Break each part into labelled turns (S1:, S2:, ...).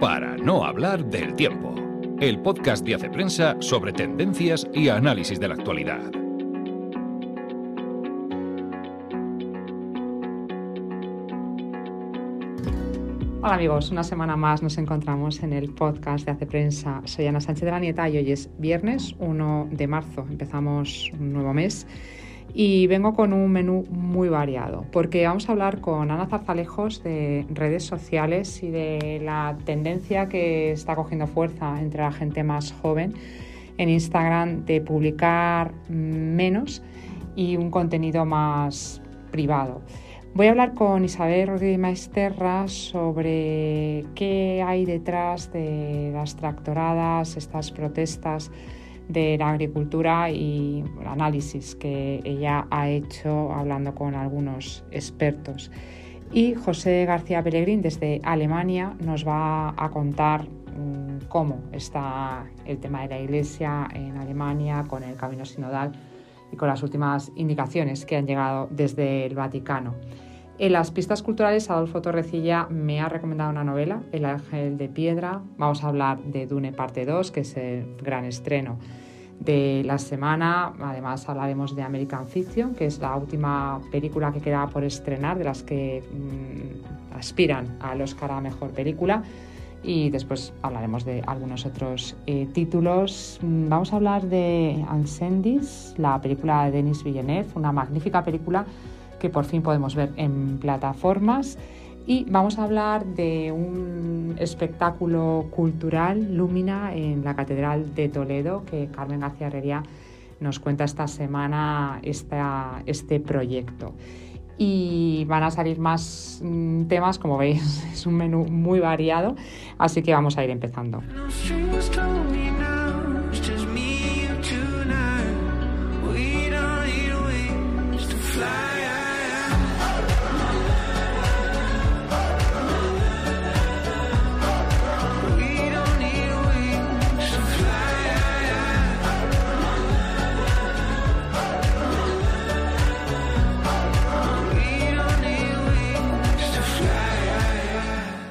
S1: Para no hablar del tiempo, el podcast de Hace Prensa sobre tendencias y análisis de la actualidad.
S2: Hola amigos, una semana más nos encontramos en el podcast de Hace Prensa. Soy Ana Sánchez de la Nieta y hoy es viernes 1 de marzo. Empezamos un nuevo mes y vengo con un menú muy variado porque vamos a hablar con Ana Zarzalejos de redes sociales y de la tendencia que está cogiendo fuerza entre la gente más joven en Instagram de publicar menos y un contenido más privado. Voy a hablar con Isabel Rodríguez Maesterra sobre qué hay detrás de las tractoradas, estas protestas de la agricultura y el análisis que ella ha hecho hablando con algunos expertos. Y José García Pellegrín desde Alemania nos va a contar mm, cómo está el tema de la Iglesia en Alemania con el camino sinodal y con las últimas indicaciones que han llegado desde el Vaticano. En las pistas culturales, Adolfo Torrecilla me ha recomendado una novela, El Ángel de Piedra. Vamos a hablar de Dune Parte 2, que es el gran estreno de la semana. Además, hablaremos de American Fiction, que es la última película que queda por estrenar, de las que mm, aspiran al Oscar a Mejor Película. Y después hablaremos de algunos otros eh, títulos. Mm, vamos a hablar de Ansendis, la película de Denis Villeneuve, una magnífica película que por fin podemos ver en plataformas. Y vamos a hablar de un espectáculo cultural, Lumina, en la Catedral de Toledo, que Carmen García Herrería nos cuenta esta semana esta, este proyecto. Y van a salir más mm, temas, como veis, es un menú muy variado, así que vamos a ir empezando.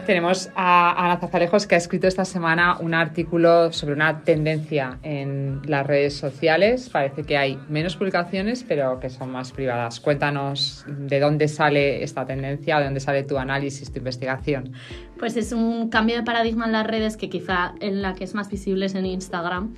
S2: Tenemos a Ana Zazalejos que ha escrito esta semana un artículo sobre una tendencia en las redes sociales. Parece que hay menos publicaciones, pero que son más privadas. Cuéntanos de dónde sale esta tendencia, de dónde sale tu análisis, tu investigación.
S3: Pues es un cambio de paradigma en las redes que quizá en la que es más visible es en Instagram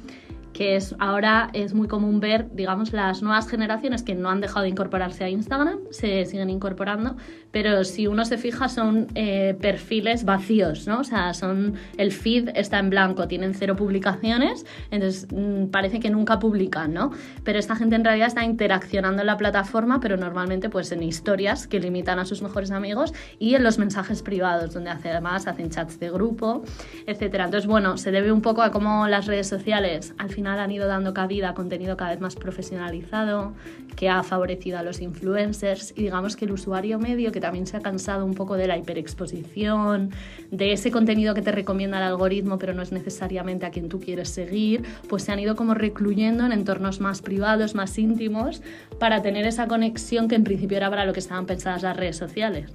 S3: que es ahora es muy común ver, digamos, las nuevas generaciones que no han dejado de incorporarse a Instagram, se siguen incorporando, pero si uno se fija son eh, perfiles vacíos, ¿no? O sea, son el feed está en blanco, tienen cero publicaciones, entonces mm, parece que nunca publican, ¿no? Pero esta gente en realidad está interaccionando en la plataforma, pero normalmente pues en historias que limitan a sus mejores amigos y en los mensajes privados, donde además hacen chats de grupo, etcétera. Entonces, bueno, se debe un poco a cómo las redes sociales al final han ido dando cabida a contenido cada vez más profesionalizado, que ha favorecido a los influencers y digamos que el usuario medio, que también se ha cansado un poco de la hiperexposición, de ese contenido que te recomienda el algoritmo, pero no es necesariamente a quien tú quieres seguir, pues se han ido como recluyendo en entornos más privados, más íntimos, para tener esa conexión que en principio era para lo que estaban pensadas las redes sociales.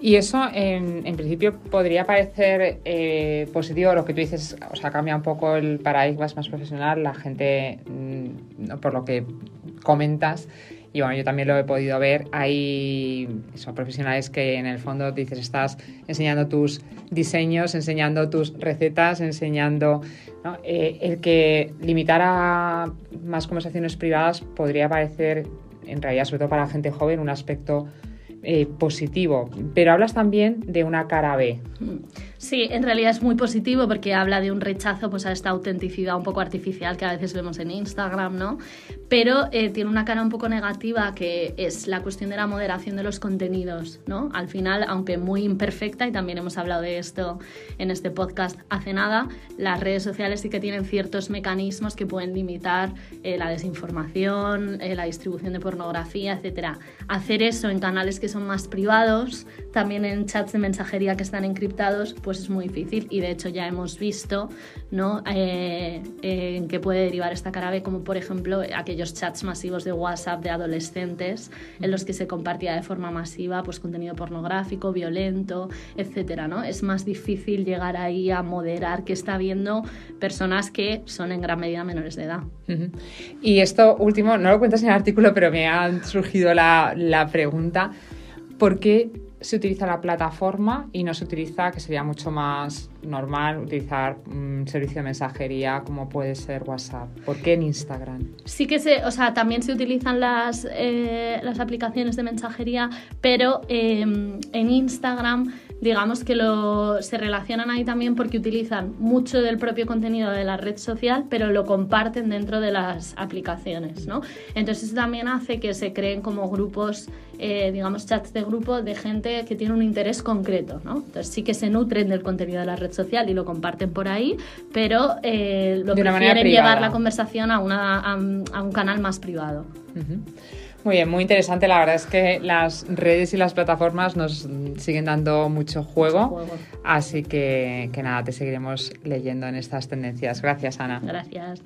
S2: Y eso, en, principio, podría parecer eh, positivo, lo que tú dices, o sea, cambia un poco el paradigma, es más profesional, la gente, mm, por lo que comentas, y bueno, yo también lo he podido ver, hay son profesionales que en el fondo dices, estás enseñando tus diseños, enseñando tus recetas, enseñando... Eh, el que limitara más conversaciones privadas podría parecer, en realidad, sobre todo para la gente joven, un aspecto eh, positivo, pero hablas también de una cara B.
S3: Sí, en realidad es muy positivo porque habla de un rechazo pues, a esta autenticidad un poco artificial que a veces vemos en Instagram, ¿no? Pero eh, tiene una cara un poco negativa que es la cuestión de la moderación de los contenidos, ¿no? Al final, aunque muy imperfecta, y también hemos hablado de esto en este podcast hace nada, las redes sociales sí que tienen ciertos mecanismos que pueden limitar eh, la desinformación, la distribución de pornografía, etc. Hacer eso en canales que son más privados, también en chats de mensajería que están encriptados, pues es muy difícil y de hecho ya hemos visto ¿no? Eh, en qué puede derivar esta cara B, como por ejemplo aquellos chats masivos de WhatsApp de adolescentes en los que se compartía de forma masiva pues, contenido pornográfico, violento, etcétera, ¿no? Es más difícil llegar ahí a moderar que está viendo personas que son en gran medida menores de edad.
S2: Y esto último, no lo cuentas en el artículo, pero me ha surgido la, la pregunta, ¿por qué se utiliza la plataforma y no se utiliza, que sería mucho más normal, utilizar un servicio de mensajería como puede ser WhatsApp. ¿Por qué en Instagram?
S3: Sí que se, o sea, también se utilizan las, eh, las aplicaciones de mensajería, pero em, en Instagram digamos que lo, se relacionan ahí también porque utilizan mucho del propio contenido de la red social, pero lo comparten dentro de las aplicaciones, ¿no? Entonces eso también hace que se creen como grupos, eh, digamos, chats de grupo de gente que tiene un interés concreto, ¿no? Entonces sí que se nutren del contenido de la red social y lo comparten por ahí, pero eh, lo prefieren llevar la conversación a, una, a, un canal más privado.
S2: Muy bien, muy interesante. La verdad es que las redes y las plataformas nos siguen dando mucho juego. Así que, que nada, te seguiremos leyendo en estas tendencias. Gracias, Ana.
S3: Gracias.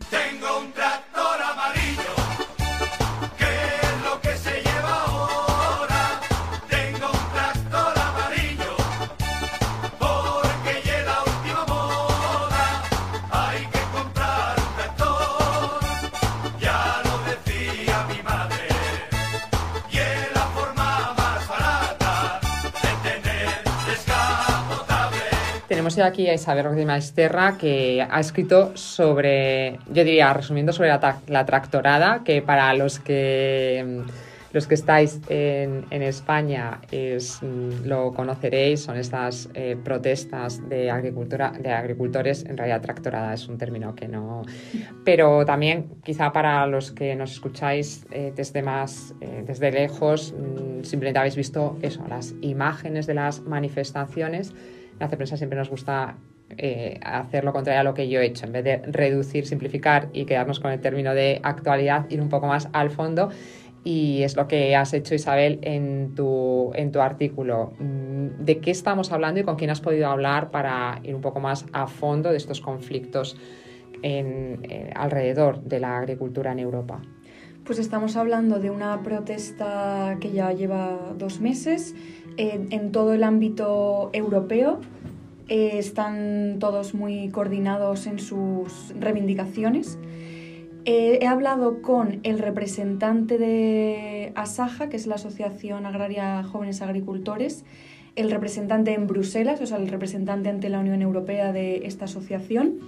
S2: Tenemos aquí a Isabel Rodríguez Maesterra que ha escrito sobre, yo diría, resumiendo sobre la, tractorada, que para los que los que estáis en, España es, mm, lo conoceréis, son estas eh, protestas de, agricultura, de agricultores, en realidad tractorada es un término que no... Pero también quizá para los que nos escucháis eh, desde más, eh, desde lejos, mm, simplemente habéis visto eso, las imágenes de las manifestaciones en Hace Prensa siempre nos gusta eh, hacer lo contrario a lo que yo he hecho. En vez de reducir, simplificar y quedarnos con el término de actualidad, ir un poco más al fondo. Y es lo que has hecho, Isabel, en tu, en tu artículo. Mm, ¿De qué estamos hablando y con quién has podido hablar para ir un poco más a fondo de estos conflictos en, eh, alrededor de la agricultura en Europa?
S4: Pues estamos hablando de una protesta que ya lleva dos meses en todo el ámbito europeo. Eh, están todos muy coordinados en sus reivindicaciones. Eh, he hablado con el representante de ASAJA, que es la Asociación Agraria Jóvenes Agricultores, el representante en Bruselas, o sea, el representante ante la Unión Europea de esta asociación,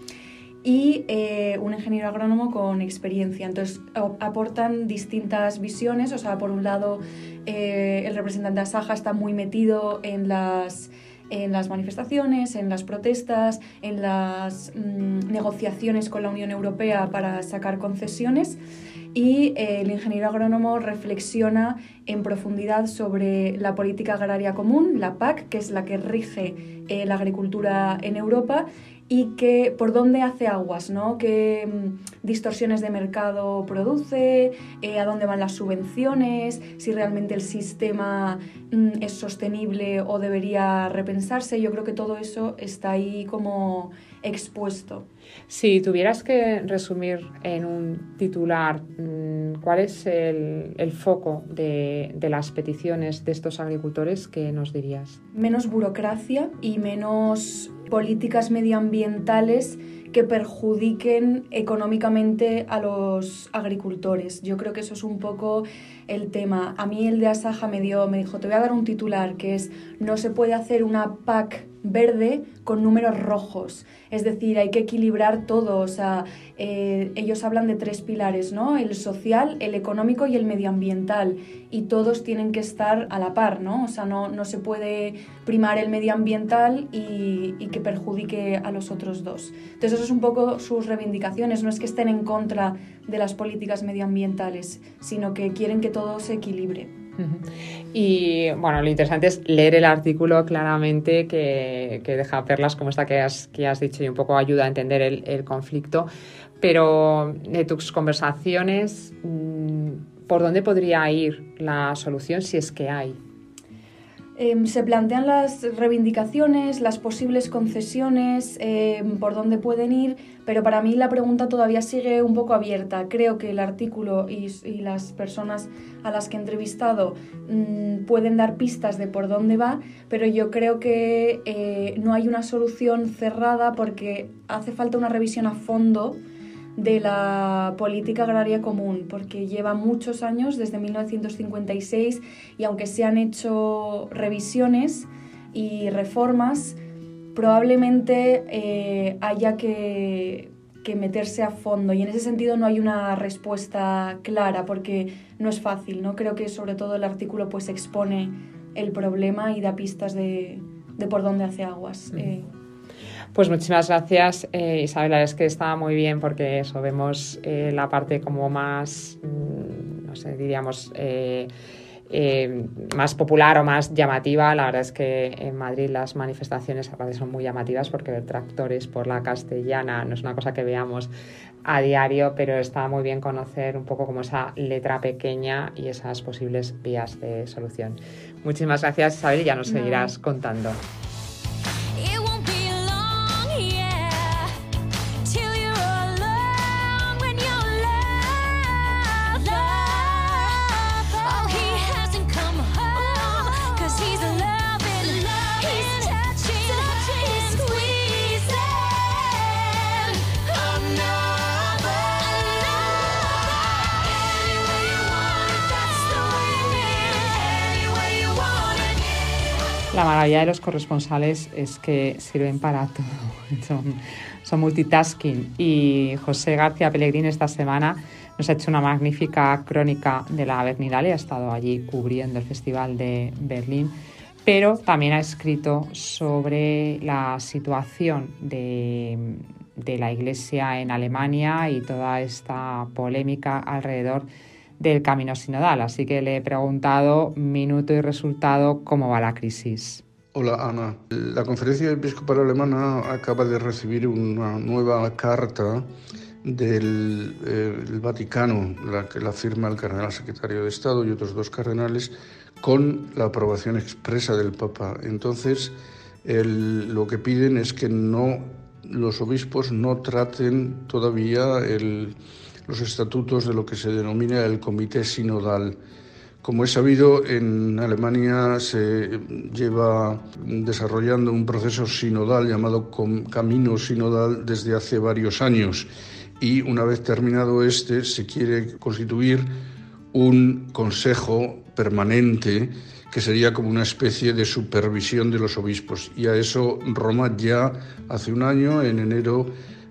S4: y eh, un ingeniero agrónomo con experiencia. Entonces aportan distintas visiones, o sea, por un lado eh, el representante de Asaja está muy metido en las, en las manifestaciones, en las protestas, en las mm, negociaciones con la Unión Europea para sacar concesiones y eh, el ingeniero agrónomo reflexiona en profundidad sobre la política agraria común, la PAC, que es la que rige la agricultura en Europa y que por dónde hace aguas, ¿no? qué mm, distorsiones de mercado produce, eh, a dónde van las subvenciones, si realmente el sistema mm, es sostenible o debería repensarse. Yo creo que todo eso está ahí como expuesto.
S2: Si tuvieras que resumir en un titular mm, cuál es el, foco de, de, las peticiones de estos agricultores, ¿qué nos dirías?
S4: Menos burocracia y menos políticas medioambientales que perjudiquen económicamente a los agricultores. Yo creo que eso es un poco el tema. A mí el de Asaja me dio, me dijo, te voy a dar un titular que es no se puede hacer una PAC verde con números rojos. Es decir, hay que equilibrar todo. O sea, eh, ellos hablan de tres pilares, ¿no? El social, el económico y el medioambiental. Y todos tienen que estar a la par, ¿no? O sea, no, no se puede primar el medioambiental y, y que perjudique a los otros dos. Entonces, eso es un poco sus reivindicaciones. No es que estén en contra de las políticas medioambientales, sino que quieren que todo se equilibre.
S2: Y bueno, lo interesante es leer el artículo claramente que, deja perlas como esta que has, que has dicho y un poco ayuda a entender el, conflicto. Pero de tus conversaciones, mm, ¿por dónde podría ir la solución si es que hay?
S4: Em, se plantean las reivindicaciones, las posibles concesiones, em, por dónde pueden ir, pero para mí la pregunta todavía sigue un poco abierta. Creo que el artículo y, las personas a las que he entrevistado mm, pueden dar pistas de por dónde va, pero yo creo que eh, no hay una solución cerrada porque hace falta una revisión a fondo de la política agraria común, porque lleva muchos años, desde 1956, y aunque se han hecho revisiones y reformas, probablemente eh, haya que, meterse a fondo y en ese sentido no hay una respuesta clara porque no es fácil, ¿no? Creo que sobre todo el artículo pues expone el problema y da pistas de, por dónde hace aguas.
S2: Pues muchísimas gracias, eh, Isabel. Es que está muy bien porque eso, vemos eh, la parte como más, mm, no sé, diríamos, eh, más popular o más llamativa. La verdad es que en Madrid las manifestaciones aparte son muy llamativas porque ver tractores por la castellana no es una cosa que veamos a diario, pero está muy bien conocer un poco como esa letra pequeña y esas posibles vías de solución. Muchísimas gracias, Isabel, y ya nos seguirás contando. Maravilla de los corresponsales es que sirven para todo, son, multitasking. Y José García Pellegrín esta semana nos ha hecho una magnífica crónica de la Berninale, ha estado allí cubriendo el Festival de Berlín, pero también ha escrito sobre la situación de, de la Iglesia en Alemania y toda esta polémica alrededor del camino sinodal. Así que le he preguntado minuto y resultado cómo va la crisis.
S5: Hola Ana. La Conferencia Episcopal Alemana acaba de recibir una nueva carta del eh, Vaticano, la que la firma el cardenal secretario de Estado y otros dos cardenales, con la aprobación expresa del Papa. Entonces, lo que piden es que no los obispos no traten todavía los estatutos de lo que se denomina el Comité Sinodal. Como es sabido, en Alemania se lleva desarrollando un proceso sinodal llamado Camino Sinodal desde hace varios años y una vez terminado este se quiere constituir un consejo permanente que sería como una especie de supervisión de los obispos. Y a eso Roma ya hace un año, en enero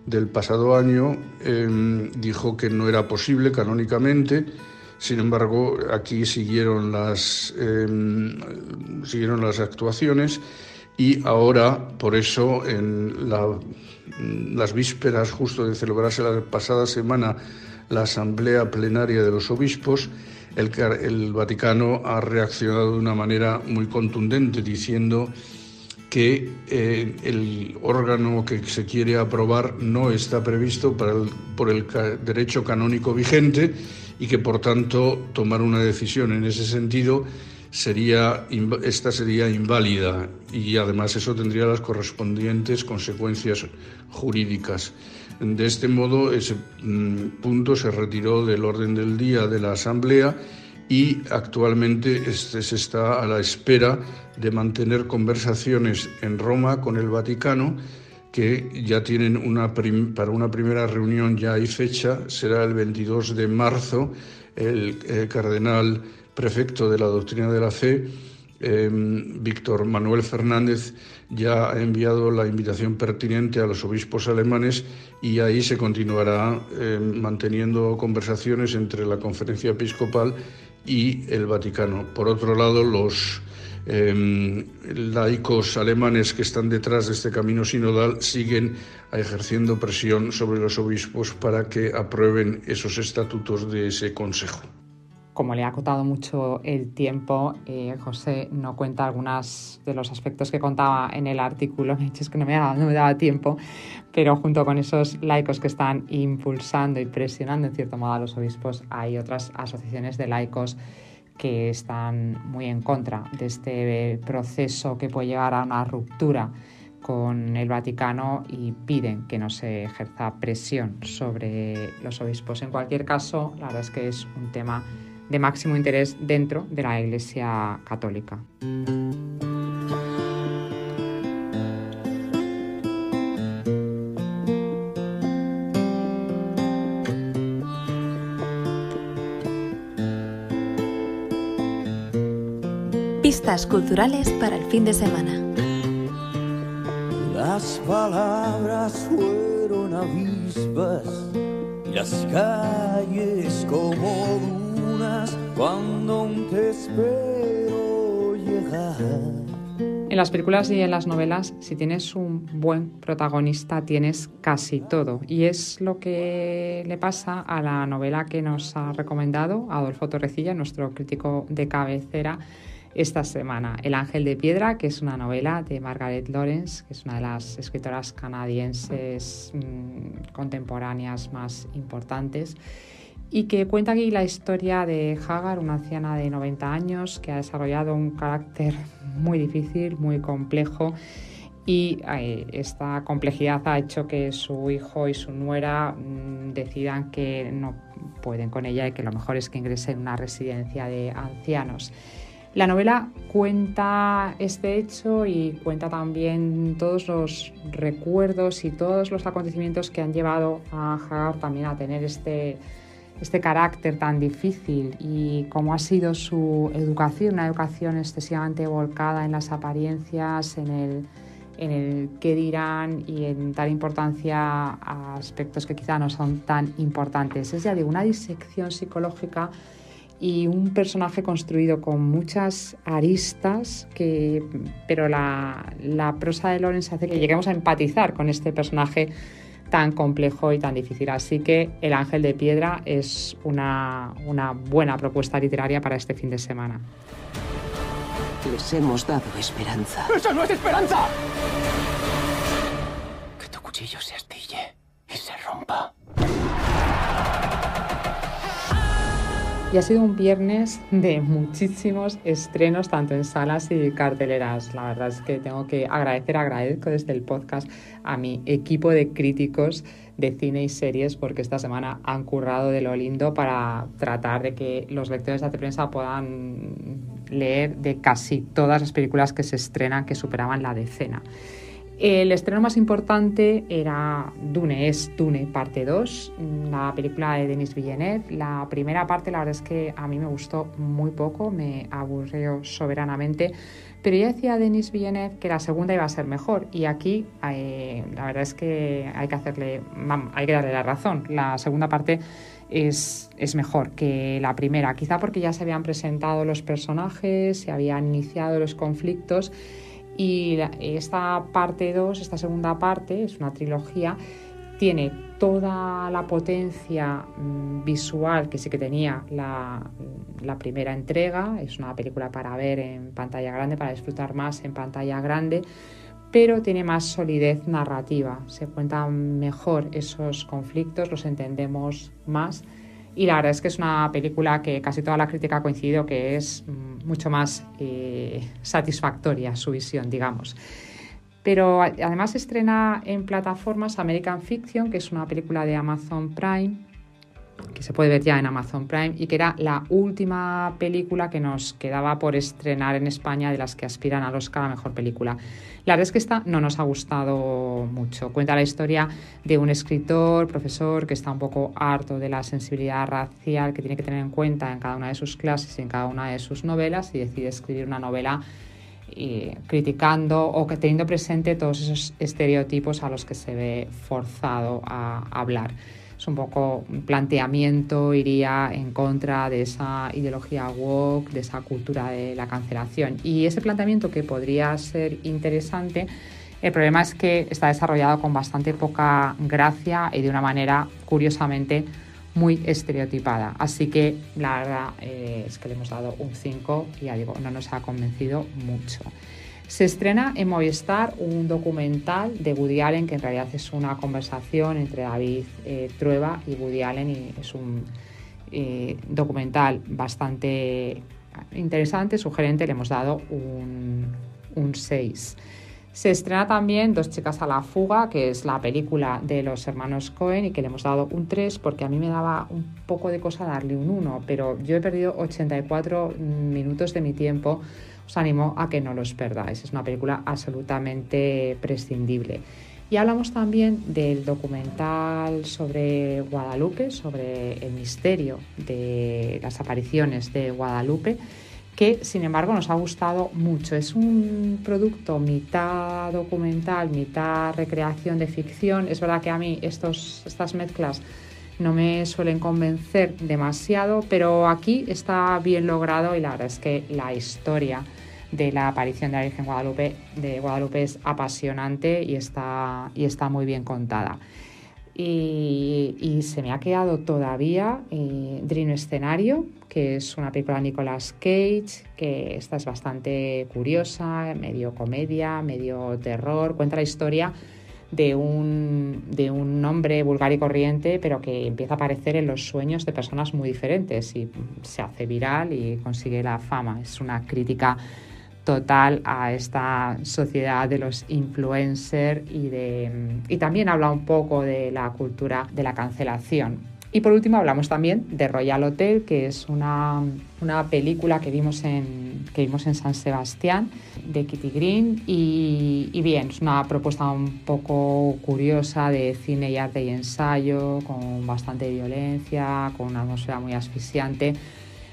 S5: del pasado año em, dijo que no era posible canónicamente. Sin embargo, aquí siguieron las, em, siguieron las actuaciones y ahora, por eso, en las vísperas justo de celebrarse la pasada semana la Asamblea Plenaria de los Obispos, el, el Vaticano ha reaccionado de una manera muy contundente diciendo que eh, el órgano que se quiere aprobar no está previsto por el derecho canónico vigente y que por tanto tomar una decisión en ese sentido sería esta sería inválida y además eso tendría las correspondientes consecuencias jurídicas. De este modo ese mm, punto se retiró del orden del día de la Asamblea y actualmente este se está a la espera de mantener conversaciones en Roma con el Vaticano que ya tienen una para una primera reunión ya hay fecha, será el 22 de marzo, el, cardenal prefecto de la doctrina de la fe, em, Víctor Manuel Fernández, ya ha enviado la invitación pertinente a los obispos alemanes y ahí se continuará em, manteniendo conversaciones entre la conferencia episcopal y el Vaticano. Por otro lado, los eh, laicos alemanes que están detrás de este camino sinodal siguen ejerciendo presión sobre los obispos para que aprueben esos estatutos de ese consejo
S2: como le ha acotado mucho el tiempo, eh, José no cuenta algunos de los aspectos que contaba en el artículo. Es que no me, daba, no me daba tiempo, pero junto con esos laicos que están impulsando y presionando en cierto modo a los obispos, hay otras asociaciones de laicos que están muy en contra de este proceso que puede llegar a una ruptura con el Vaticano y piden que no se ejerza presión sobre los obispos. En cualquier caso, la verdad es que es un tema de máximo interés dentro de la Iglesia Católica.
S6: Pistas culturales para el fin de semana.
S7: Las palabras fueron avispas y las calles como dunas cuando te espero llegar.
S2: En las películas y en las novelas, si tienes un buen protagonista, tienes casi todo. Y es lo que le pasa a la novela que nos ha recomendado Adolfo Torrecilla, nuestro crítico de cabecera, esta semana. El Ángel de Piedra, que es una novela de Margaret Lawrence, que es una de las escritoras canadienses mmm, contemporáneas más importantes, y que cuenta aquí la historia de Hagar, una anciana de 90 años que ha desarrollado un carácter muy difícil, muy complejo. Y eh, esta complejidad ha hecho que su hijo y su nuera mmm, decidan que no pueden con ella y que lo mejor es que ingrese en una residencia de ancianos. La novela cuenta este hecho y cuenta también todos los recuerdos y todos los acontecimientos que han llevado a Hagar también a tener este, este carácter tan difícil y cómo ha sido su educación, una educación excesivamente volcada en las apariencias, en el, en el qué dirán y en dar importancia a aspectos que quizá no son tan importantes. Es ya de una disección psicológica y un personaje construido con muchas aristas, que, pero la, la prosa de Lorenz hace que lleguemos a empatizar con este personaje tan complejo y tan difícil. Así que El Ángel de Piedra es una, una buena propuesta literaria para este fin de semana.
S8: Les hemos dado esperanza.
S9: ¡Eso no es esperanza! Que tu cuchillo se astille y se rompa.
S2: Y ha sido un viernes de muchísimos estrenos, tanto en salas y carteleras. La verdad es que tengo que agradecer, agradezco desde el podcast a mi equipo de críticos de cine y series, porque esta semana han currado de lo lindo para tratar de que los lectores de prensa puedan leer de casi todas las películas que se estrenan que superaban la decena. El estreno más importante era Dune, es Dune parte 2, la película de Denis Villeneuve. La primera parte la verdad es que a mí me gustó muy poco, me aburrió soberanamente, pero ya decía Denis Villeneuve que la segunda iba a ser mejor y aquí eh, la verdad es que hay que, hacerle, hay que darle la razón. La segunda parte es, es, mejor que la primera, quizá porque ya se habían presentado los personajes, se habían iniciado los conflictos y esta parte 2, esta segunda parte, es una trilogía, tiene toda la potencia mm, visual que sí que tenía la, la, primera entrega. Es una película para ver en pantalla grande, para disfrutar más en pantalla grande, pero tiene más solidez narrativa. Se cuentan mejor esos conflictos, los entendemos más y la verdad es que es una película que casi toda la crítica ha coincidido que es mm, mucho más eh, satisfactoria su visión, digamos. Pero además estrena en plataformas American Fiction, que es una película de Amazon Prime, que se puede ver ya en Amazon Prime y que era la última película que nos quedaba por estrenar en España de las que aspiran al Oscar a Mejor Película. La verdad es que esta no nos ha gustado mucho. Cuenta la historia de un escritor, profesor, que está un poco harto de la sensibilidad racial que tiene que tener en cuenta en cada una de sus clases y en cada una de sus novelas y decide escribir una novela eh, criticando o que teniendo presente todos esos estereotipos a los que se ve forzado a hablar un poco un planteamiento, iría en contra de esa ideología woke, de esa cultura de la cancelación. Y ese planteamiento que podría ser interesante, el problema es que está desarrollado con bastante poca gracia y de una manera curiosamente muy estereotipada. Así que la verdad eh, es que le hemos dado un 5 y ya digo, no nos ha convencido mucho. Se estrena en Movistar un documental de Woody Allen, que en realidad es una conversación entre David eh, Trueba y Woody Allen, y es un eh, documental bastante interesante, sugerente, le hemos dado un, un 6. Se estrena también Dos chicas a la fuga, que es la película de los hermanos Cohen y que le hemos dado un 3 porque a mí me daba un poco de cosa darle un 1, pero yo he perdido 84 minutos de mi tiempo. Os animo a que no los perdáis. Es una película absolutamente prescindible. Y hablamos también del documental sobre Guadalupe, sobre el misterio de las apariciones de Guadalupe que sin embargo nos ha gustado mucho. Es un producto mitad documental, mitad recreación de ficción. Es verdad que a mí estos, estas mezclas no me suelen convencer demasiado, pero aquí está bien logrado y la verdad es que la historia de la aparición de la Virgen Guadalupe, de Guadalupe es apasionante y está, y está muy bien contada. Y, se me ha quedado todavía eh, Dream Escenario, que es una película de Nicolas Cage, que esta es bastante curiosa, medio comedia, medio terror, cuenta la historia de un, de un hombre vulgar y corriente, pero que empieza a aparecer en los sueños de personas muy diferentes y se hace viral y consigue la fama. Es una crítica total a esta sociedad de los influencers y, de, y también habla un poco de la cultura de la cancelación. Y por último hablamos también de Royal Hotel, que es una, una película que vimos, en, que vimos en San Sebastián de Kitty Green y, y, bien, es una propuesta un poco curiosa de cine y arte y ensayo, con bastante violencia, con una atmósfera muy asfixiante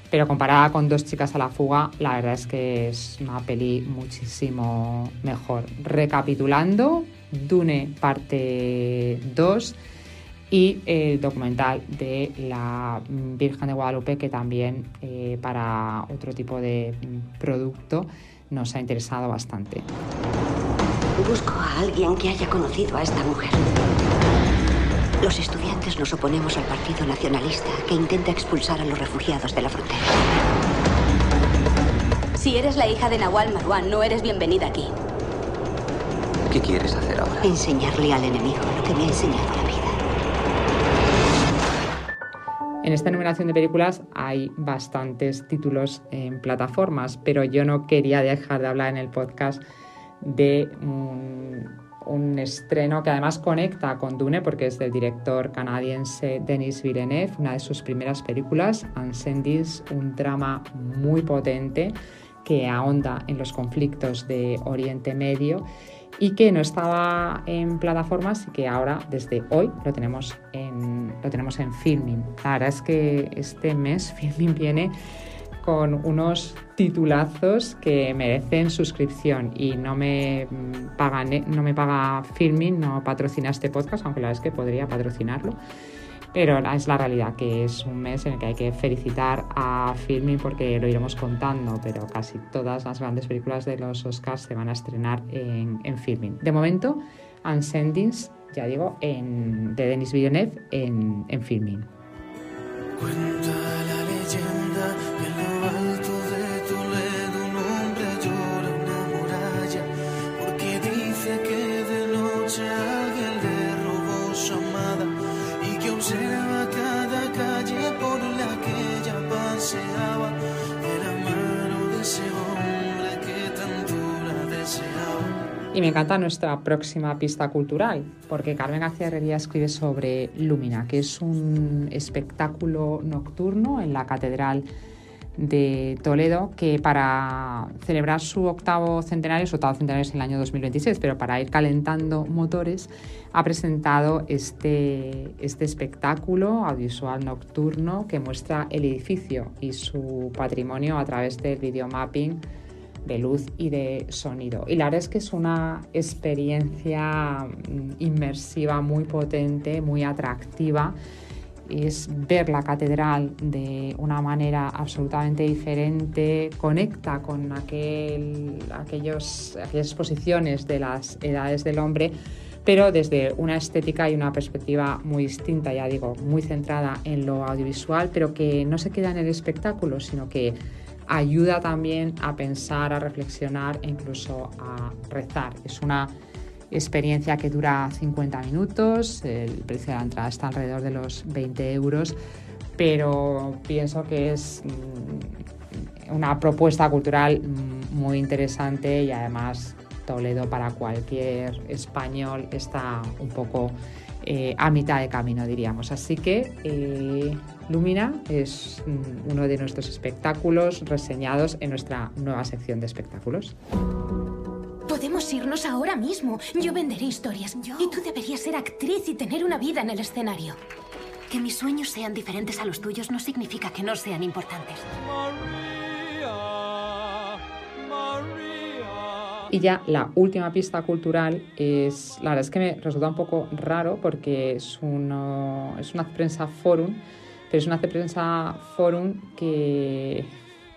S2: pero comparada con Dos chicas a la fuga, la verdad es que es una peli muchísimo mejor. Recapitulando, Dune parte 2 y el documental de la Virgen de Guadalupe, que también eh, para otro tipo de producto nos ha interesado bastante.
S10: Busco a alguien que haya conocido a esta mujer. Los estudiantes nos oponemos al Partido Nacionalista que intenta expulsar a los refugiados de la frontera.
S11: Si eres la hija de Nahual Marwan, no eres bienvenida aquí.
S12: ¿Qué quieres hacer ahora?
S10: Enseñarle al enemigo lo que me ha enseñado la vida.
S2: En esta numeración de películas hay bastantes títulos en plataformas, pero yo no quería dejar de hablar en el podcast de un un estreno que además conecta con Dune porque es del director canadiense Denis Villeneuve, una de sus primeras películas, Ansendis, un drama muy potente que ahonda en los conflictos de Oriente Medio y que no estaba en plataformas y que ahora desde hoy lo tenemos en, lo tenemos en filming. La verdad es que este mes filming viene con unos titulazos que merecen suscripción y no me pagan, no me paga Filming, no patrocina este podcast, aunque la verdad es que podría patrocinarlo. Pero es la realidad que es un mes en el que hay que felicitar a Filming porque lo iremos contando, pero casi todas las grandes películas de los Oscars se van a estrenar en, en Filming. De momento, Unsendings, ya digo, de Denis Villeneuve en, en Filming.
S13: Cuenta
S2: Y me encanta nuestra próxima pista cultural, porque Carmen García Herrería escribe sobre Lumina, que es un espectáculo nocturno en la Catedral de Toledo, que para celebrar su octavo centenario, su octavo centenario es en el año 2026, pero para ir calentando motores, ha presentado este, este espectáculo audiovisual nocturno que muestra el edificio y su patrimonio a través del videomapping de luz y de sonido. Y la verdad es que es una experiencia mm, inmersiva muy potente, muy atractiva. Es ver la catedral de una manera absolutamente diferente, conecta con aquel, aquellos, aquellas exposiciones de las edades del hombre, pero desde una estética y una perspectiva muy distinta, ya digo, muy centrada en lo audiovisual, pero que no se queda en el espectáculo, sino que ayuda también a pensar, a reflexionar e incluso a rezar. Es una experiencia que dura 50 minutos, el precio de la entrada está alrededor de los 20 euros, pero pienso que es mm, una propuesta cultural muy interesante y además Toledo para cualquier español está un poco eh, a mitad de camino, diríamos. Así que eh, Lumina es mm, uno de nuestros espectáculos reseñados en nuestra nueva sección de espectáculos.
S14: Podemos irnos ahora mismo. Yo venderé historias. Y tú deberías ser actriz y tener una vida en el escenario.
S15: Que mis sueños sean diferentes a los tuyos no significa que no sean importantes.
S2: Y ya la última pista cultural es, la verdad es que me resulta un poco raro porque es, uno, es una prensa forum, pero es una prensa forum que,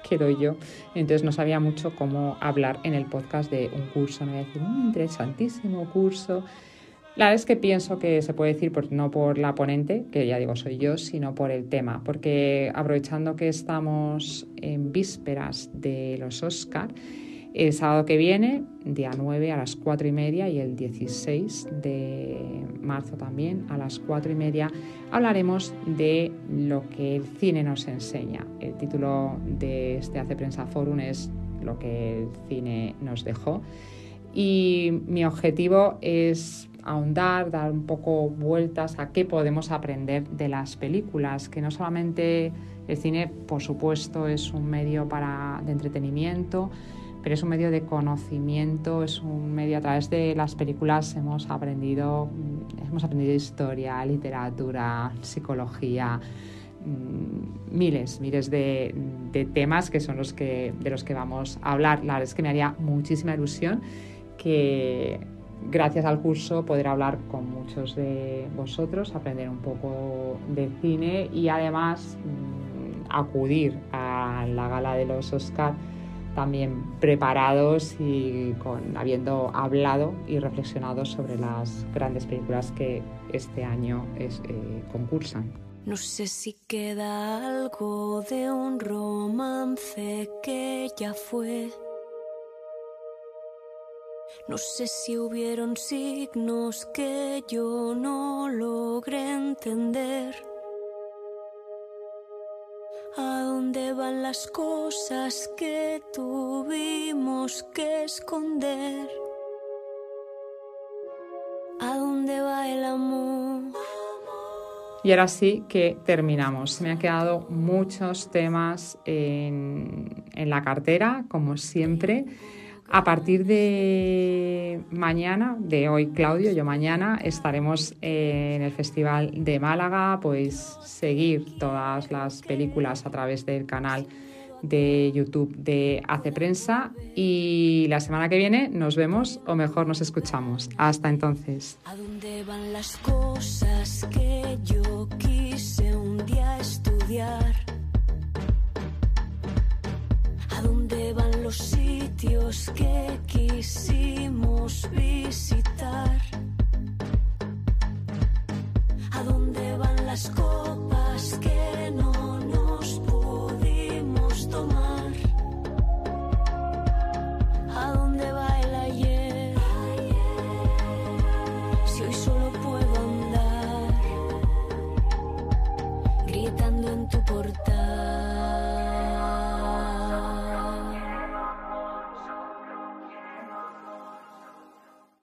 S2: que doy yo. Entonces no sabía mucho cómo hablar en el podcast de un curso. Me voy a decir, un interesantísimo curso. La verdad es que pienso que se puede decir no por la ponente, que ya digo soy yo, sino por el tema, porque aprovechando que estamos en vísperas de los Oscar, el sábado que viene, día 9 a las 4 y media y el 16 de marzo también a las 4 y media, hablaremos de lo que el cine nos enseña. El título de este Hace Prensa Forum es Lo que el cine nos dejó. Y mi objetivo es ahondar, dar un poco vueltas a qué podemos aprender de las películas, que no solamente el cine, por supuesto, es un medio para, de entretenimiento, pero es un medio de conocimiento, es un medio a través de las películas hemos aprendido, mm, hemos aprendido historia, literatura, psicología, mm, miles, miles de, temas que son los que, de los que vamos a hablar. La verdad es que me haría muchísima ilusión que gracias al curso poder hablar con muchos de vosotros, aprender un poco de cine y además mm, acudir a la gala de los Oscar también preparados y con, habiendo hablado y reflexionado sobre las grandes películas que este año eh, concursan.
S16: No sé si queda algo de un romance que ya fue. No sé si hubieron signos que yo no logré entender. Dónde van las cosas que tuvimos que esconder? ¿A dónde va el amor?
S2: Y ahora sí que terminamos. Me han quedado muchos temas en, en la cartera, como siempre. A partir de mañana, de hoy Claudio, yo mañana estaremos en el Festival de Málaga, pues seguir todas las películas a través del canal de YouTube de Hace Prensa y la semana que viene nos vemos o mejor nos escuchamos. Hasta entonces.
S16: ¿A dónde van las cosas que yo quise un día estudiar? ¿A dónde van los sitios que quisimos visitar? ¿A dónde van las copas que no nos pudimos tomar?